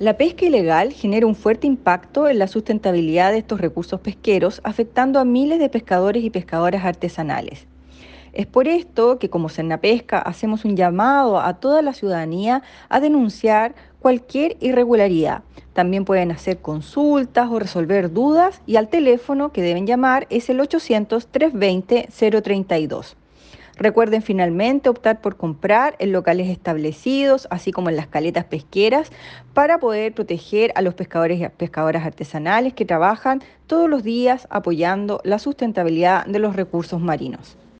La pesca ilegal genera un fuerte impacto en la sustentabilidad de estos recursos pesqueros, afectando a miles de pescadores y pescadoras artesanales. Es por esto que como Pesca hacemos un llamado a toda la ciudadanía a denunciar cualquier irregularidad. También pueden hacer consultas o resolver dudas y al teléfono que deben llamar es el 800-320-032. Recuerden finalmente optar por comprar en locales establecidos, así como en las caletas pesqueras, para poder proteger a los pescadores y pescadoras artesanales que trabajan todos los días apoyando la sustentabilidad de los recursos marinos.